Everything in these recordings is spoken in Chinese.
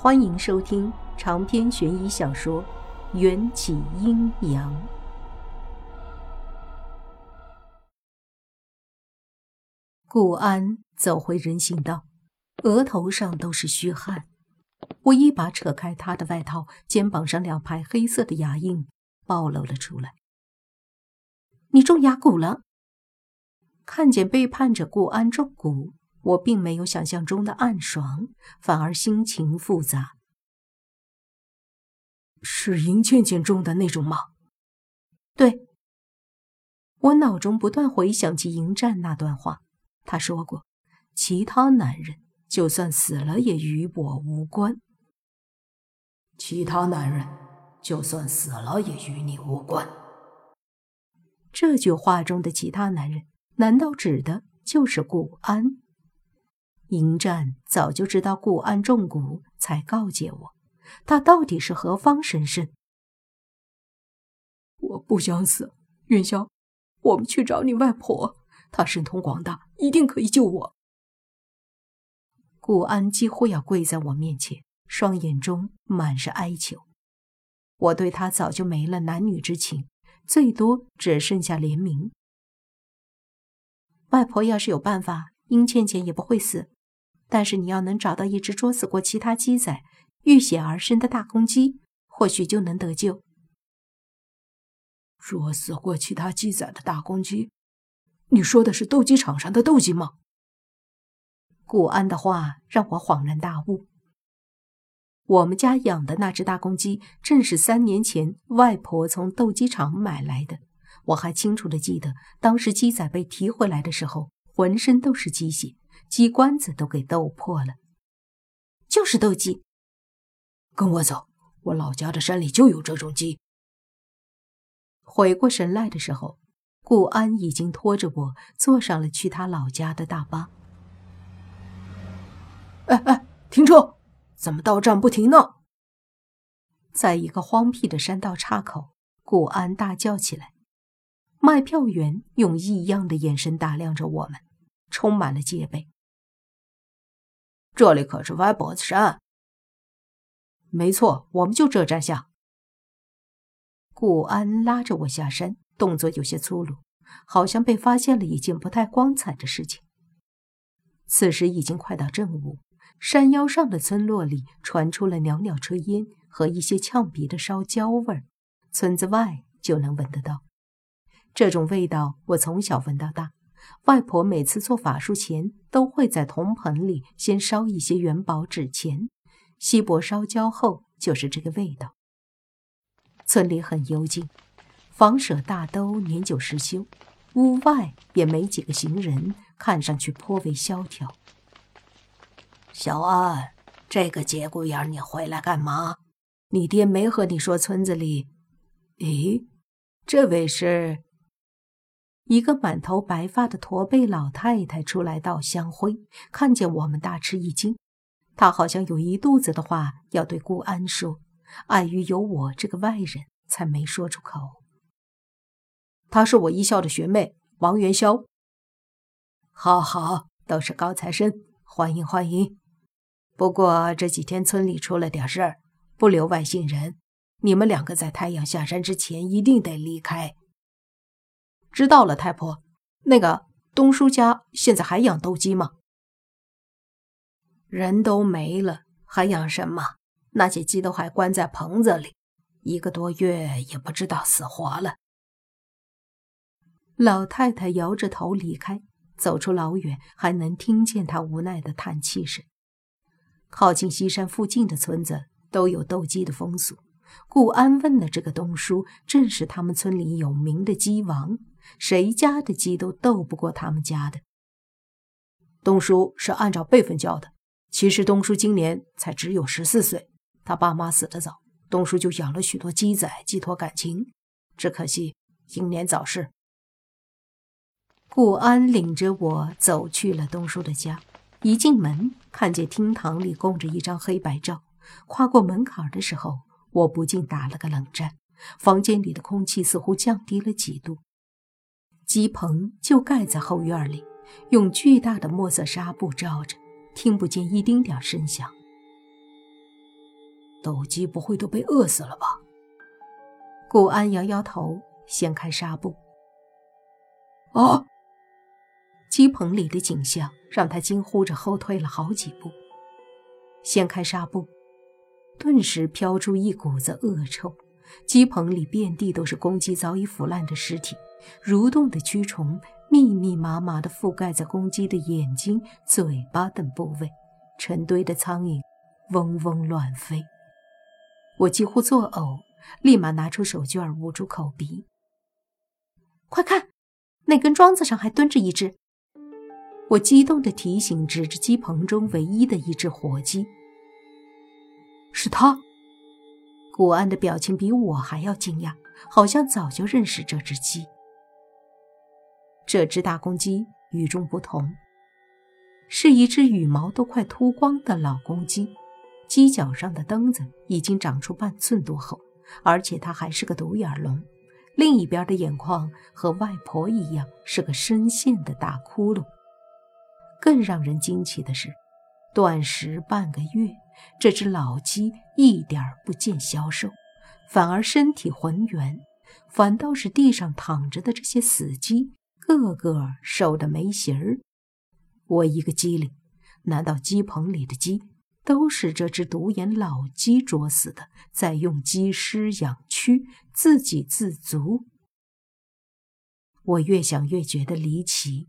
欢迎收听长篇悬疑小说《缘起阴阳》。顾安走回人行道，额头上都是虚汗。我一把扯开他的外套，肩膀上两排黑色的牙印暴露了出来。你中牙骨了？看见背叛者顾安中蛊。我并没有想象中的暗爽，反而心情复杂。是银倩倩中的那种吗？对。我脑中不断回想起迎战那段话，他说过：“其他男人就算死了也与我无关。”其他男人就算死了也与你无关。这句话中的其他男人，难道指的就是顾安？迎战早就知道顾安中蛊，才告诫我，他到底是何方神圣？我不想死，元宵，我们去找你外婆，她神通广大，一定可以救我。顾安几乎要跪在我面前，双眼中满是哀求。我对他早就没了男女之情，最多只剩下怜悯。外婆要是有办法，殷倩倩也不会死。但是你要能找到一只捉死过其他鸡仔、浴血而生的大公鸡，或许就能得救。捉死过其他鸡仔的大公鸡，你说的是斗鸡场上的斗鸡吗？顾安的话让我恍然大悟。我们家养的那只大公鸡，正是三年前外婆从斗鸡场买来的。我还清楚的记得，当时鸡仔被提回来的时候，浑身都是鸡血。鸡冠子都给斗破了，就是斗鸡。跟我走，我老家的山里就有这种鸡。回过神来的时候，顾安已经拖着我坐上了去他老家的大巴。哎哎，停车！怎么到站不停呢？在一个荒僻的山道岔口，顾安大叫起来。卖票员用异样的眼神打量着我们，充满了戒备。这里可是歪脖子山。没错，我们就这站下。顾安拉着我下山，动作有些粗鲁，好像被发现了一件不太光彩的事情。此时已经快到正午，山腰上的村落里传出了袅袅炊烟和一些呛鼻的烧焦味儿，村子外就能闻得到。这种味道，我从小闻到大。外婆每次做法术前，都会在铜盆里先烧一些元宝纸钱，锡箔烧焦后就是这个味道。村里很幽静，房舍大都年久失修，屋外也没几个行人，看上去颇为萧条。小安，这个节骨眼你回来干嘛？你爹没和你说村子里……咦，这位是？一个满头白发的驼背老太太出来倒香灰，看见我们大吃一惊。她好像有一肚子的话要对顾安说，碍于有我这个外人，才没说出口。她是我一校的学妹王元宵。好好，都是高材生，欢迎欢迎。不过这几天村里出了点事儿，不留外姓人。你们两个在太阳下山之前一定得离开。知道了，太婆。那个东叔家现在还养斗鸡吗？人都没了，还养什么？那些鸡都还关在棚子里，一个多月也不知道死活了。老太太摇着头离开，走出老远，还能听见她无奈的叹气声。靠近西山附近的村子都有斗鸡的风俗。顾安问的这个东叔，正是他们村里有名的鸡王。谁家的鸡都斗不过他们家的。东叔是按照辈分叫的。其实东叔今年才只有十四岁，他爸妈死得早，东叔就养了许多鸡仔寄托感情。只可惜英年早逝。顾安领着我走去了东叔的家，一进门看见厅堂里供着一张黑白照，跨过门槛的时候，我不禁打了个冷战。房间里的空气似乎降低了几度。鸡棚就盖在后院里，用巨大的墨色纱布罩着，听不见一丁点声响。斗鸡不会都被饿死了吧？顾安摇摇头，掀开纱布。啊！鸡棚里的景象让他惊呼着后退了好几步。掀开纱布，顿时飘出一股子恶臭。鸡棚里遍地都是公鸡早已腐烂的尸体，蠕动的蛆虫密密麻麻地覆盖在公鸡的眼睛、嘴巴等部位，成堆的苍蝇嗡嗡乱飞。我几乎作呕，立马拿出手绢捂住口鼻。快看，那根桩子上还蹲着一只！我激动地提醒，指着鸡棚中唯一的一只活鸡：“是他。”古安的表情比我还要惊讶，好像早就认识这只鸡。这只大公鸡与众不同，是一只羽毛都快秃光的老公鸡，鸡脚上的灯子已经长出半寸多厚，而且它还是个独眼龙，另一边的眼眶和外婆一样是个深陷的大窟窿。更让人惊奇的是，断食半个月。这只老鸡一点不见消瘦，反而身体浑圆，反倒是地上躺着的这些死鸡，个个瘦得没形儿。我一个机灵，难道鸡棚里的鸡都是这只独眼老鸡捉死的，再用鸡尸养蛆，自给自足？我越想越觉得离奇。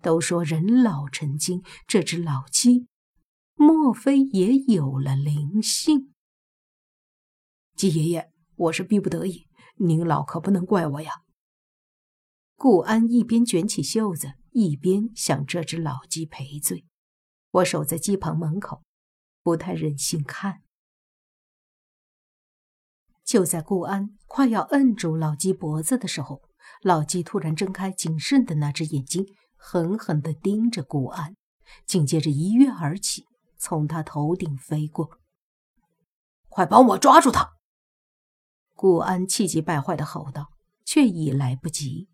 都说人老成精，这只老鸡。莫非也有了灵性？鸡爷爷，我是逼不得已，您老可不能怪我呀。顾安一边卷起袖子，一边向这只老鸡赔罪。我守在鸡棚门口，不太忍心看。就在顾安快要摁住老鸡脖子的时候，老鸡突然睁开谨慎的那只眼睛，狠狠地盯着顾安，紧接着一跃而起。从他头顶飞过，快帮我抓住他！顾安气急败坏的吼道，却已来不及。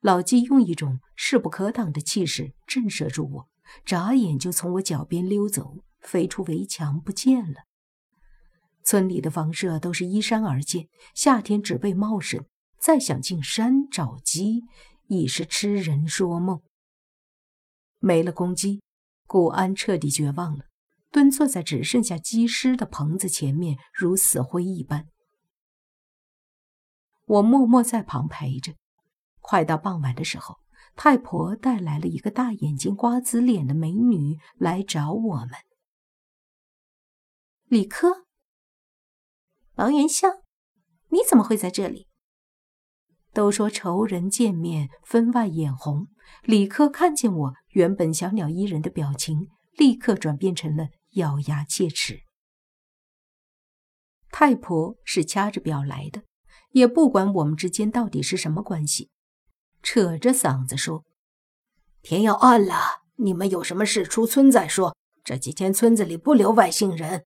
老鸡用一种势不可挡的气势震慑住我，眨眼就从我脚边溜走，飞出围墙不见了。村里的房舍都是依山而建，夏天植被茂盛，再想进山找鸡，已是痴人说梦。没了公鸡，顾安彻底绝望了。蹲坐在只剩下鸡尸的棚子前面，如死灰一般。我默默在旁陪着。快到傍晚的时候，太婆带来了一个大眼睛、瓜子脸的美女来找我们。李科，王元宵，你怎么会在这里？都说仇人见面分外眼红。李科看见我原本小鸟依人的表情，立刻转变成了。咬牙切齿。太婆是掐着表来的，也不管我们之间到底是什么关系，扯着嗓子说：“天要暗了，你们有什么事出村再说。这几天村子里不留外姓人。”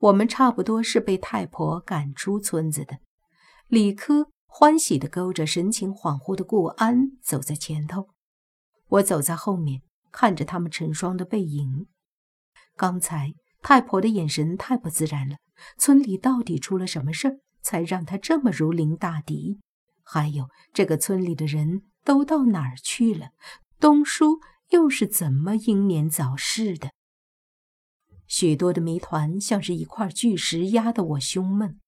我们差不多是被太婆赶出村子的。李科欢喜地勾着神情恍惚的顾安走在前头，我走在后面。看着他们成双的背影，刚才太婆的眼神太不自然了。村里到底出了什么事儿，才让她这么如临大敌？还有这个村里的人都到哪儿去了？东叔又是怎么英年早逝的？许多的谜团像是一块巨石压得我胸闷。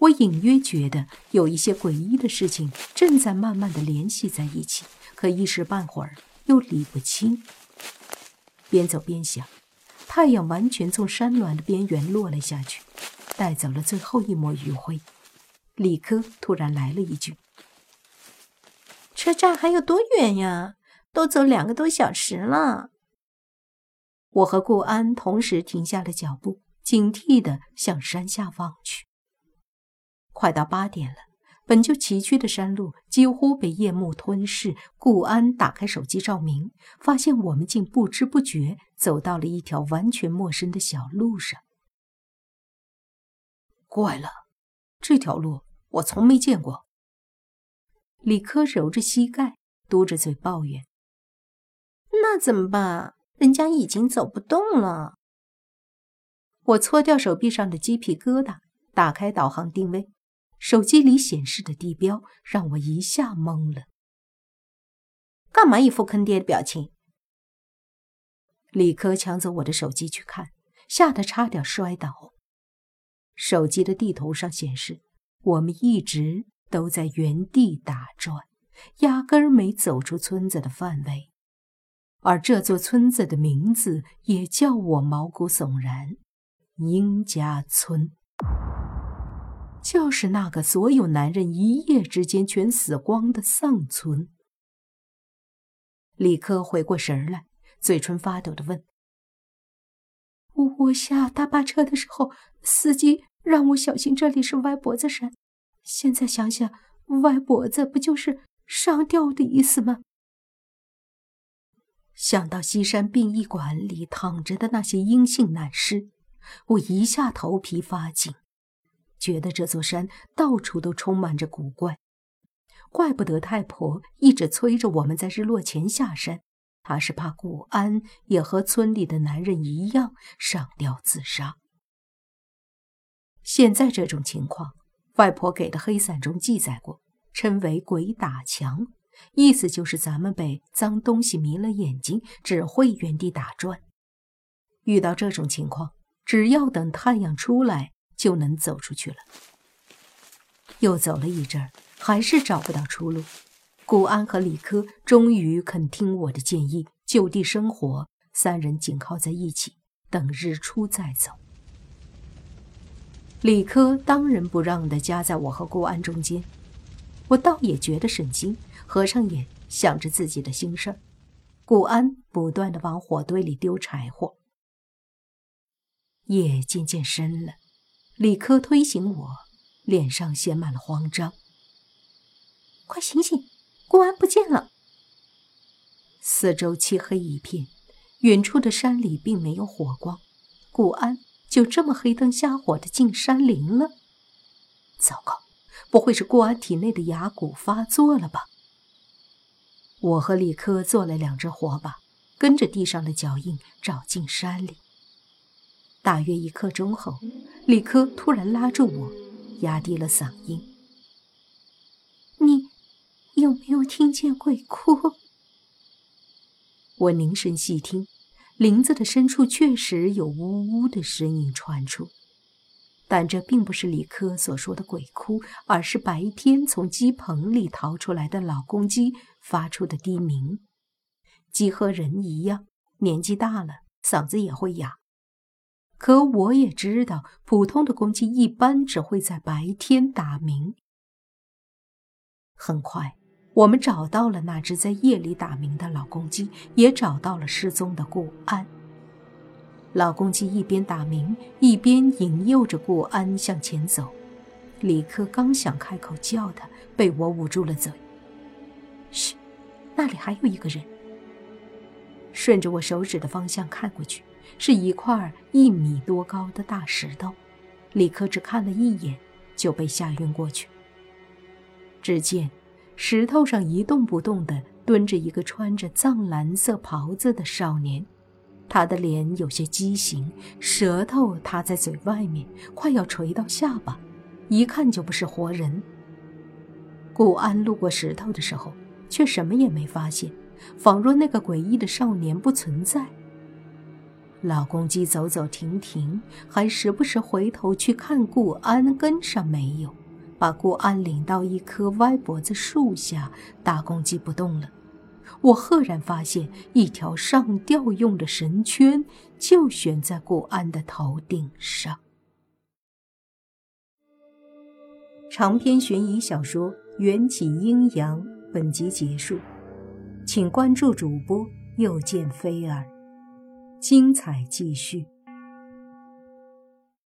我隐约觉得有一些诡异的事情正在慢慢的联系在一起，可一时半会儿。又理不清。边走边想，太阳完全从山峦的边缘落了下去，带走了最后一抹余晖。李科突然来了一句：“车站还有多远呀？都走两个多小时了。”我和顾安同时停下了脚步，警惕地向山下望去。快到八点了。本就崎岖的山路几乎被夜幕吞噬。顾安打开手机照明，发现我们竟不知不觉走到了一条完全陌生的小路上。怪了，这条路我从没见过。李科揉着膝盖，嘟着嘴抱怨：“那怎么办？人家已经走不动了。”我搓掉手臂上的鸡皮疙瘩，打开导航定位，手机里显示的地标让我一下懵了。干嘛一副坑爹的表情？李科抢走我的手机去看，吓得差点摔倒。手机的地图上显示，我们一直都在原地打转，压根儿没走出村子的范围。而这座村子的名字也叫我毛骨悚然——英家村，就是那个所有男人一夜之间全死光的丧村。李科回过神来，嘴唇发抖的问：“我下大巴车的时候，司机让我小心，这里是歪脖子山。现在想想，歪脖子不就是上吊的意思吗？”想到西山殡仪馆里躺着的那些阴性男尸，我一下头皮发紧，觉得这座山到处都充满着古怪。怪不得太婆一直催着我们在日落前下山，她是怕顾安也和村里的男人一样上吊自杀。现在这种情况，外婆给的黑伞中记载过，称为“鬼打墙”。意思就是咱们被脏东西迷了眼睛，只会原地打转。遇到这种情况，只要等太阳出来，就能走出去了。又走了一阵儿，还是找不到出路。顾安和李科终于肯听我的建议，就地生活，三人紧靠在一起，等日出再走。李科当仁不让地夹在我和顾安中间，我倒也觉得省心。合上眼，想着自己的心事儿。顾安不断的往火堆里丢柴火。夜渐渐深了，李科推醒我，脸上写满了慌张：“快醒醒，顾安不见了！”四周漆黑一片，远处的山里并没有火光，顾安就这么黑灯瞎火的进山林了。糟糕，不会是顾安体内的牙骨发作了吧？我和李科做了两只火把，跟着地上的脚印找进山里。大约一刻钟后，李科突然拉住我，压低了嗓音：“你有没有听见鬼哭？”我凝神细听，林子的深处确实有呜呜的声音传出。但这并不是李科所说的鬼哭，而是白天从鸡棚里逃出来的老公鸡发出的低鸣。鸡和人一样，年纪大了，嗓子也会哑。可我也知道，普通的公鸡一般只会在白天打鸣。很快，我们找到了那只在夜里打鸣的老公鸡，也找到了失踪的顾安。老公鸡一边打鸣，一边引诱着顾安向前走。李克刚想开口叫他，被我捂住了嘴。嘘，那里还有一个人。顺着我手指的方向看过去，是一块一米多高的大石头。李克只看了一眼，就被吓晕过去。只见石头上一动不动地蹲着一个穿着藏蓝色袍子的少年。他的脸有些畸形，舌头塌在嘴外面，快要垂到下巴，一看就不是活人。顾安路过石头的时候，却什么也没发现，仿若那个诡异的少年不存在。老公鸡走走停停，还时不时回头去看顾安跟上没有，把顾安领到一棵歪脖子树下，大公鸡不动了。我赫然发现，一条上吊用的绳圈就悬在顾安的头顶上。长篇悬疑小说《缘起阴阳》本集结束，请关注主播，又见菲儿，精彩继续。